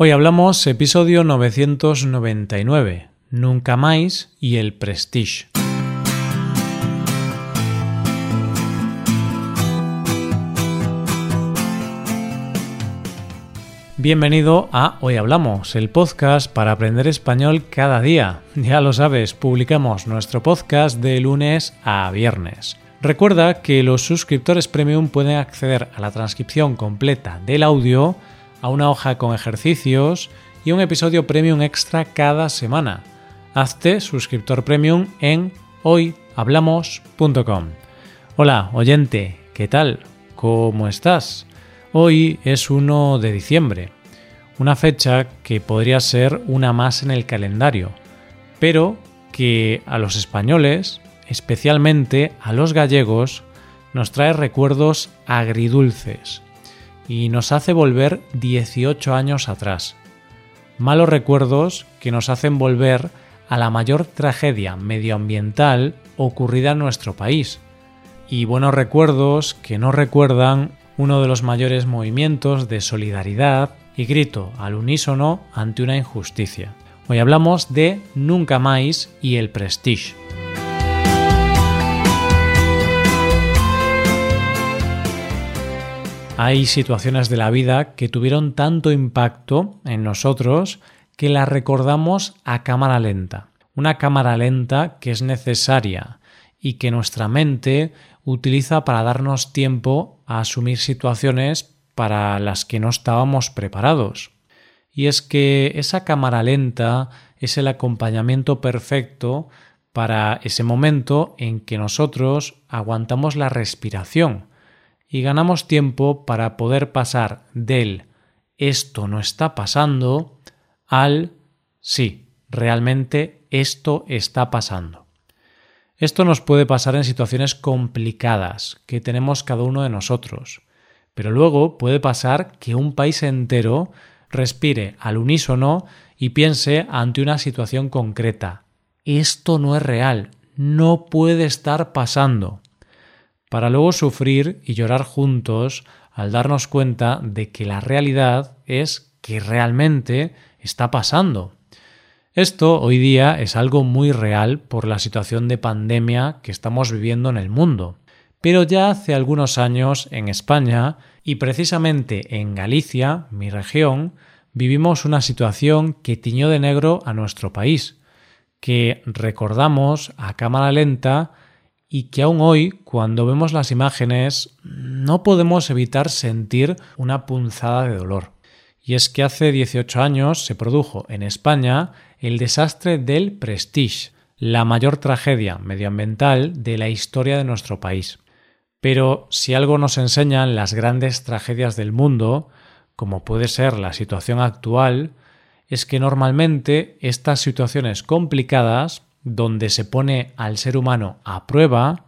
Hoy hablamos episodio 999, Nunca más y el Prestige. Bienvenido a Hoy Hablamos, el podcast para aprender español cada día. Ya lo sabes, publicamos nuestro podcast de lunes a viernes. Recuerda que los suscriptores premium pueden acceder a la transcripción completa del audio a una hoja con ejercicios y un episodio premium extra cada semana. Hazte suscriptor premium en hoyhablamos.com. Hola, oyente, ¿qué tal? ¿Cómo estás? Hoy es 1 de diciembre, una fecha que podría ser una más en el calendario, pero que a los españoles, especialmente a los gallegos, nos trae recuerdos agridulces y nos hace volver 18 años atrás. Malos recuerdos que nos hacen volver a la mayor tragedia medioambiental ocurrida en nuestro país. Y buenos recuerdos que nos recuerdan uno de los mayores movimientos de solidaridad y grito al unísono ante una injusticia. Hoy hablamos de Nunca Más y el Prestige. Hay situaciones de la vida que tuvieron tanto impacto en nosotros que las recordamos a cámara lenta. Una cámara lenta que es necesaria y que nuestra mente utiliza para darnos tiempo a asumir situaciones para las que no estábamos preparados. Y es que esa cámara lenta es el acompañamiento perfecto para ese momento en que nosotros aguantamos la respiración y ganamos tiempo para poder pasar del esto no está pasando al sí, realmente esto está pasando. Esto nos puede pasar en situaciones complicadas que tenemos cada uno de nosotros, pero luego puede pasar que un país entero respire al unísono y piense ante una situación concreta. Esto no es real, no puede estar pasando para luego sufrir y llorar juntos al darnos cuenta de que la realidad es que realmente está pasando. Esto hoy día es algo muy real por la situación de pandemia que estamos viviendo en el mundo. Pero ya hace algunos años en España y precisamente en Galicia, mi región, vivimos una situación que tiñó de negro a nuestro país, que recordamos a cámara lenta y que aún hoy, cuando vemos las imágenes, no podemos evitar sentir una punzada de dolor. Y es que hace 18 años se produjo en España el desastre del Prestige, la mayor tragedia medioambiental de la historia de nuestro país. Pero si algo nos enseñan las grandes tragedias del mundo, como puede ser la situación actual, es que normalmente estas situaciones complicadas donde se pone al ser humano a prueba,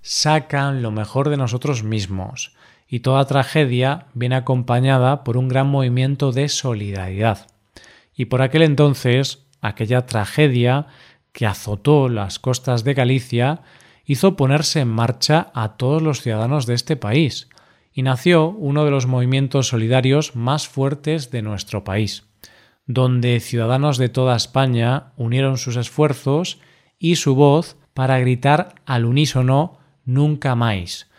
sacan lo mejor de nosotros mismos, y toda tragedia viene acompañada por un gran movimiento de solidaridad. Y por aquel entonces, aquella tragedia que azotó las costas de Galicia hizo ponerse en marcha a todos los ciudadanos de este país, y nació uno de los movimientos solidarios más fuertes de nuestro país donde ciudadanos de toda España unieron sus esfuerzos y su voz para gritar al unísono nunca más,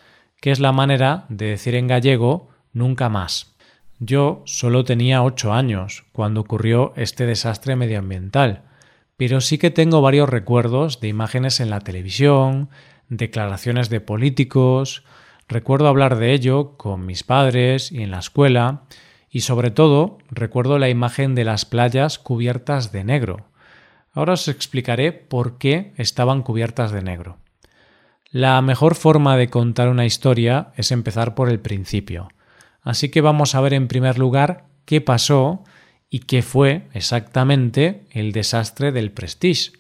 que es la manera de decir en gallego nunca más. Yo solo tenía ocho años cuando ocurrió este desastre medioambiental, pero sí que tengo varios recuerdos de imágenes en la televisión, declaraciones de políticos, recuerdo hablar de ello con mis padres y en la escuela, y sobre todo recuerdo la imagen de las playas cubiertas de negro. Ahora os explicaré por qué estaban cubiertas de negro. La mejor forma de contar una historia es empezar por el principio. Así que vamos a ver en primer lugar qué pasó y qué fue exactamente el desastre del Prestige.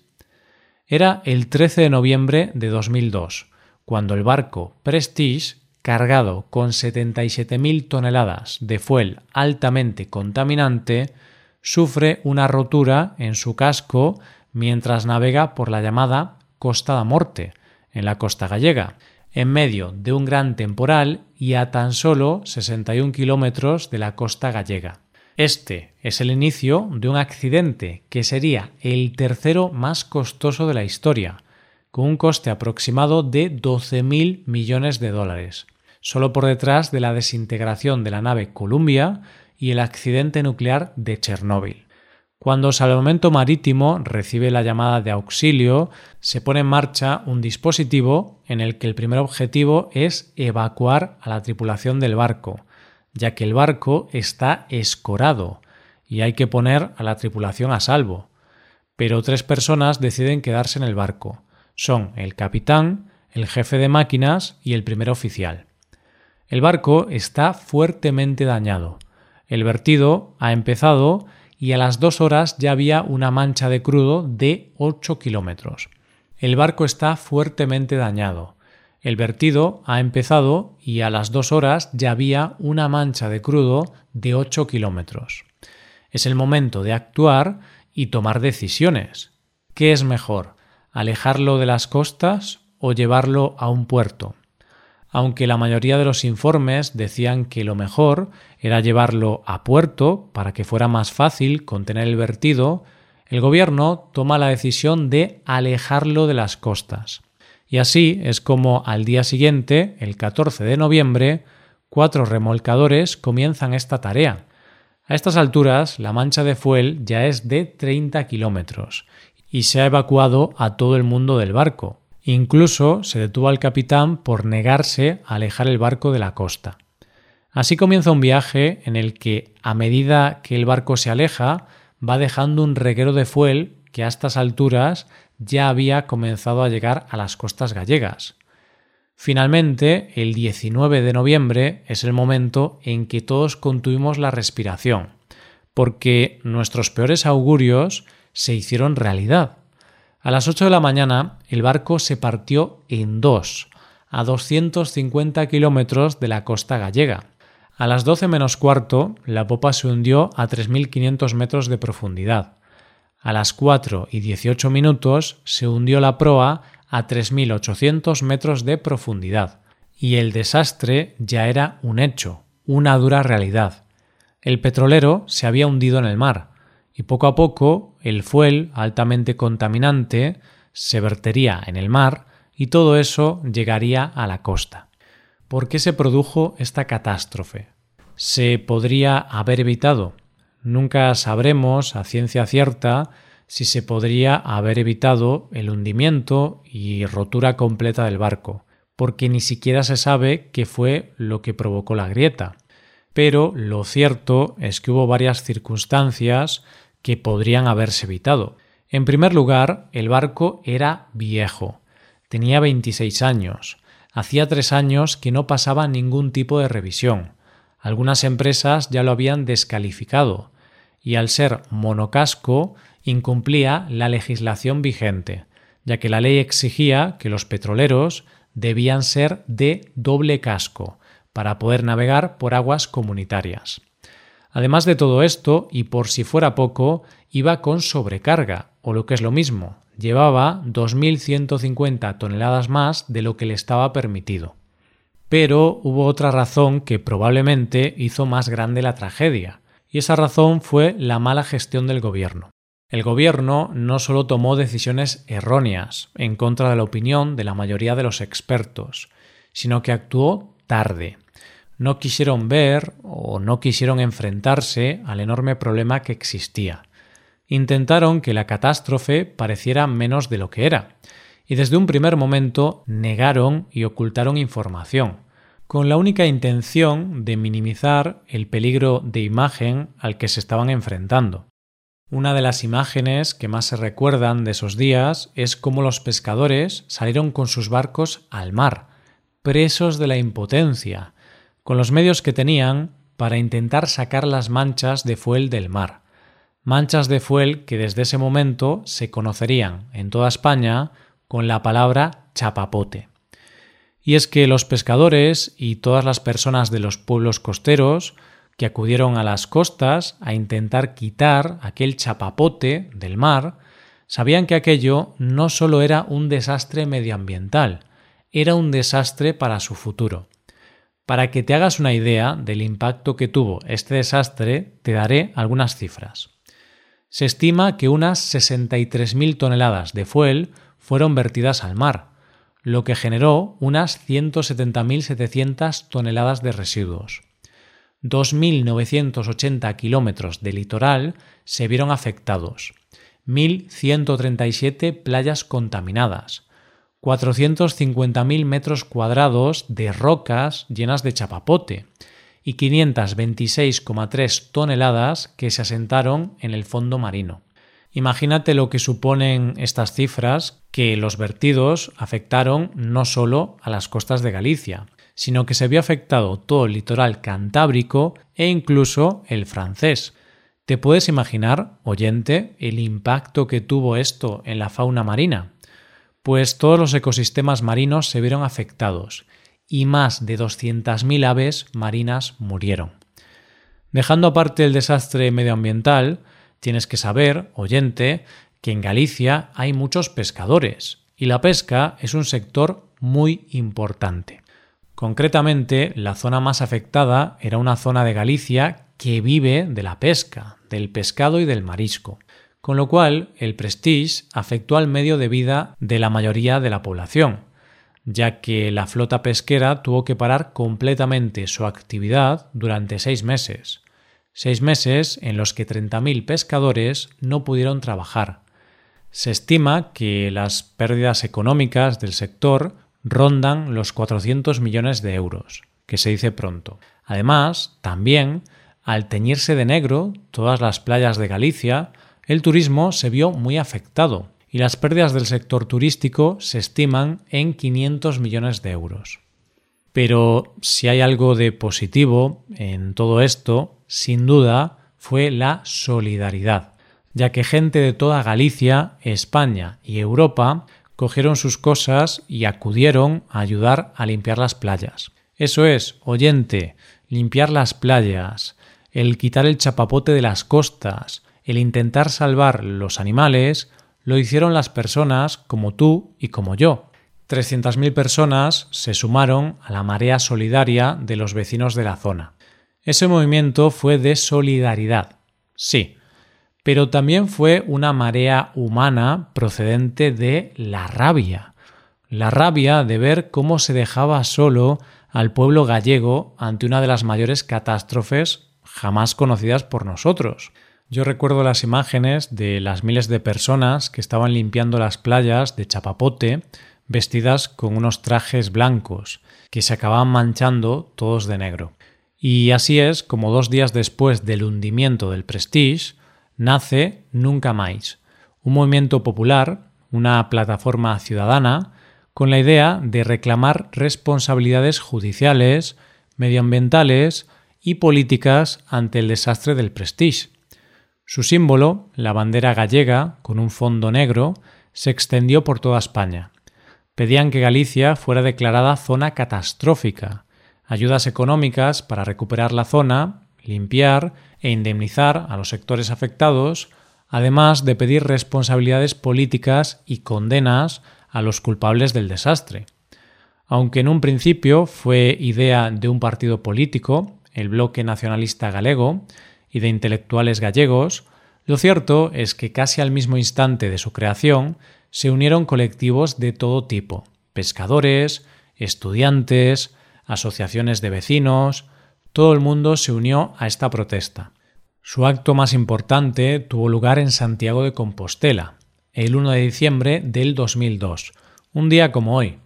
Era el 13 de noviembre de 2002, cuando el barco Prestige cargado con 77.000 toneladas de fuel altamente contaminante, sufre una rotura en su casco mientras navega por la llamada Costa da Morte, en la costa gallega, en medio de un gran temporal y a tan solo 61 kilómetros de la costa gallega. Este es el inicio de un accidente que sería el tercero más costoso de la historia, con un coste aproximado de 12.000 millones de dólares, solo por detrás de la desintegración de la nave Columbia y el accidente nuclear de Chernóbil. Cuando Salvamento Marítimo recibe la llamada de auxilio, se pone en marcha un dispositivo en el que el primer objetivo es evacuar a la tripulación del barco, ya que el barco está escorado y hay que poner a la tripulación a salvo. Pero tres personas deciden quedarse en el barco. Son el capitán, el jefe de máquinas y el primer oficial. El barco está fuertemente dañado. El vertido ha empezado y a las dos horas ya había una mancha de crudo de 8 kilómetros. El barco está fuertemente dañado. El vertido ha empezado y a las dos horas ya había una mancha de crudo de 8 kilómetros. Es el momento de actuar y tomar decisiones. ¿Qué es mejor? ¿Alejarlo de las costas o llevarlo a un puerto? Aunque la mayoría de los informes decían que lo mejor era llevarlo a puerto para que fuera más fácil contener el vertido, el gobierno toma la decisión de alejarlo de las costas. Y así es como al día siguiente, el 14 de noviembre, cuatro remolcadores comienzan esta tarea. A estas alturas, la mancha de fuel ya es de 30 kilómetros y se ha evacuado a todo el mundo del barco. Incluso se detuvo al capitán por negarse a alejar el barco de la costa. Así comienza un viaje en el que, a medida que el barco se aleja, va dejando un reguero de fuel que a estas alturas ya había comenzado a llegar a las costas gallegas. Finalmente, el 19 de noviembre es el momento en que todos contuvimos la respiración, porque nuestros peores augurios se hicieron realidad. A las 8 de la mañana el barco se partió en dos, a 250 kilómetros de la costa gallega. A las 12 menos cuarto la popa se hundió a 3.500 metros de profundidad. A las 4 y 18 minutos se hundió la proa a 3.800 metros de profundidad. Y el desastre ya era un hecho, una dura realidad. El petrolero se había hundido en el mar, y poco a poco el fuel altamente contaminante se vertería en el mar y todo eso llegaría a la costa. ¿Por qué se produjo esta catástrofe? ¿Se podría haber evitado? Nunca sabremos a ciencia cierta si se podría haber evitado el hundimiento y rotura completa del barco, porque ni siquiera se sabe qué fue lo que provocó la grieta. Pero lo cierto es que hubo varias circunstancias que podrían haberse evitado. En primer lugar, el barco era viejo, tenía 26 años, hacía tres años que no pasaba ningún tipo de revisión, algunas empresas ya lo habían descalificado y al ser monocasco incumplía la legislación vigente, ya que la ley exigía que los petroleros debían ser de doble casco para poder navegar por aguas comunitarias. Además de todo esto, y por si fuera poco, iba con sobrecarga, o lo que es lo mismo, llevaba 2.150 toneladas más de lo que le estaba permitido. Pero hubo otra razón que probablemente hizo más grande la tragedia, y esa razón fue la mala gestión del gobierno. El gobierno no solo tomó decisiones erróneas en contra de la opinión de la mayoría de los expertos, sino que actuó tarde. No quisieron ver o no quisieron enfrentarse al enorme problema que existía. Intentaron que la catástrofe pareciera menos de lo que era, y desde un primer momento negaron y ocultaron información, con la única intención de minimizar el peligro de imagen al que se estaban enfrentando. Una de las imágenes que más se recuerdan de esos días es cómo los pescadores salieron con sus barcos al mar, presos de la impotencia, con los medios que tenían para intentar sacar las manchas de fuel del mar. Manchas de fuel que desde ese momento se conocerían en toda España con la palabra chapapote. Y es que los pescadores y todas las personas de los pueblos costeros que acudieron a las costas a intentar quitar aquel chapapote del mar, sabían que aquello no solo era un desastre medioambiental, era un desastre para su futuro. Para que te hagas una idea del impacto que tuvo este desastre, te daré algunas cifras. Se estima que unas 63.000 toneladas de fuel fueron vertidas al mar, lo que generó unas 170.700 toneladas de residuos. 2.980 kilómetros de litoral se vieron afectados, 1.137 playas contaminadas, 450.000 metros cuadrados de rocas llenas de chapapote y 526,3 toneladas que se asentaron en el fondo marino. Imagínate lo que suponen estas cifras que los vertidos afectaron no solo a las costas de Galicia, sino que se vio afectado todo el litoral cantábrico e incluso el francés. ¿Te puedes imaginar, oyente, el impacto que tuvo esto en la fauna marina? Pues todos los ecosistemas marinos se vieron afectados y más de 200.000 aves marinas murieron. Dejando aparte el desastre medioambiental, tienes que saber, oyente, que en Galicia hay muchos pescadores y la pesca es un sector muy importante. Concretamente, la zona más afectada era una zona de Galicia que vive de la pesca, del pescado y del marisco, con lo cual el Prestige afectó al medio de vida de la mayoría de la población, ya que la flota pesquera tuvo que parar completamente su actividad durante seis meses, seis meses en los que 30.000 pescadores no pudieron trabajar. Se estima que las pérdidas económicas del sector rondan los 400 millones de euros, que se dice pronto. Además, también, al teñirse de negro todas las playas de Galicia, el turismo se vio muy afectado y las pérdidas del sector turístico se estiman en 500 millones de euros. Pero si hay algo de positivo en todo esto, sin duda, fue la solidaridad, ya que gente de toda Galicia, España y Europa cogieron sus cosas y acudieron a ayudar a limpiar las playas. Eso es, oyente, limpiar las playas, el quitar el chapapote de las costas, el intentar salvar los animales, lo hicieron las personas como tú y como yo. 300.000 personas se sumaron a la marea solidaria de los vecinos de la zona. Ese movimiento fue de solidaridad, sí, pero también fue una marea humana procedente de la rabia. La rabia de ver cómo se dejaba solo al pueblo gallego ante una de las mayores catástrofes jamás conocidas por nosotros. Yo recuerdo las imágenes de las miles de personas que estaban limpiando las playas de Chapapote vestidas con unos trajes blancos que se acababan manchando todos de negro. Y así es como dos días después del hundimiento del Prestige, nace Nunca Más, un movimiento popular, una plataforma ciudadana, con la idea de reclamar responsabilidades judiciales, medioambientales y políticas ante el desastre del Prestige. Su símbolo, la bandera gallega, con un fondo negro, se extendió por toda España. Pedían que Galicia fuera declarada zona catastrófica, ayudas económicas para recuperar la zona, limpiar e indemnizar a los sectores afectados, además de pedir responsabilidades políticas y condenas a los culpables del desastre. Aunque en un principio fue idea de un partido político, el Bloque Nacionalista Galego, y de intelectuales gallegos, lo cierto es que casi al mismo instante de su creación se unieron colectivos de todo tipo, pescadores, estudiantes, asociaciones de vecinos, todo el mundo se unió a esta protesta. Su acto más importante tuvo lugar en Santiago de Compostela, el 1 de diciembre del 2002, un día como hoy,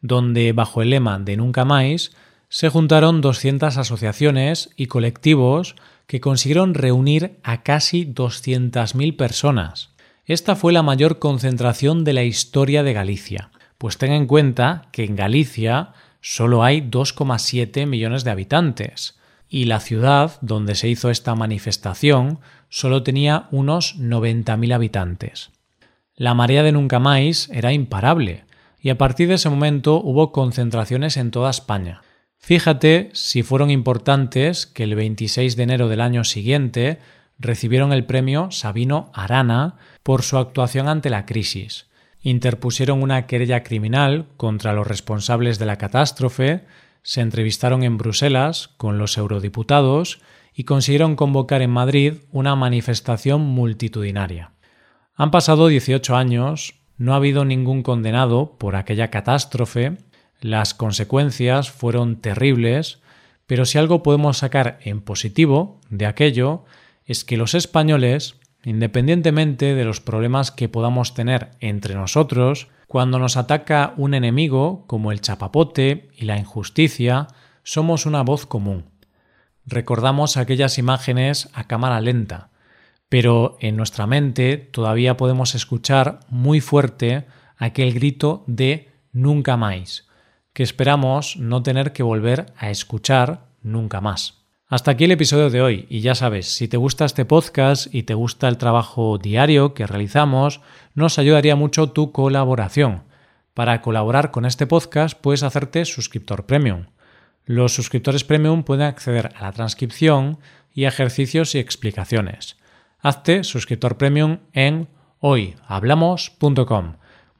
donde bajo el lema de Nunca Más se juntaron 200 asociaciones y colectivos que consiguieron reunir a casi 200.000 personas. Esta fue la mayor concentración de la historia de Galicia, pues ten en cuenta que en Galicia solo hay 2,7 millones de habitantes y la ciudad donde se hizo esta manifestación solo tenía unos 90.000 habitantes. La marea de Nunca Más era imparable y a partir de ese momento hubo concentraciones en toda España. Fíjate si fueron importantes que el 26 de enero del año siguiente recibieron el premio Sabino Arana por su actuación ante la crisis interpusieron una querella criminal contra los responsables de la catástrofe, se entrevistaron en Bruselas con los eurodiputados y consiguieron convocar en Madrid una manifestación multitudinaria. Han pasado 18 años, no ha habido ningún condenado por aquella catástrofe, las consecuencias fueron terribles, pero si algo podemos sacar en positivo de aquello es que los españoles, independientemente de los problemas que podamos tener entre nosotros, cuando nos ataca un enemigo como el chapapote y la injusticia, somos una voz común. Recordamos aquellas imágenes a cámara lenta, pero en nuestra mente todavía podemos escuchar muy fuerte aquel grito de nunca más, que esperamos no tener que volver a escuchar nunca más. Hasta aquí el episodio de hoy y ya sabes, si te gusta este podcast y te gusta el trabajo diario que realizamos, nos ayudaría mucho tu colaboración. Para colaborar con este podcast puedes hacerte suscriptor premium. Los suscriptores premium pueden acceder a la transcripción y ejercicios y explicaciones. Hazte suscriptor premium en hoyhablamos.com.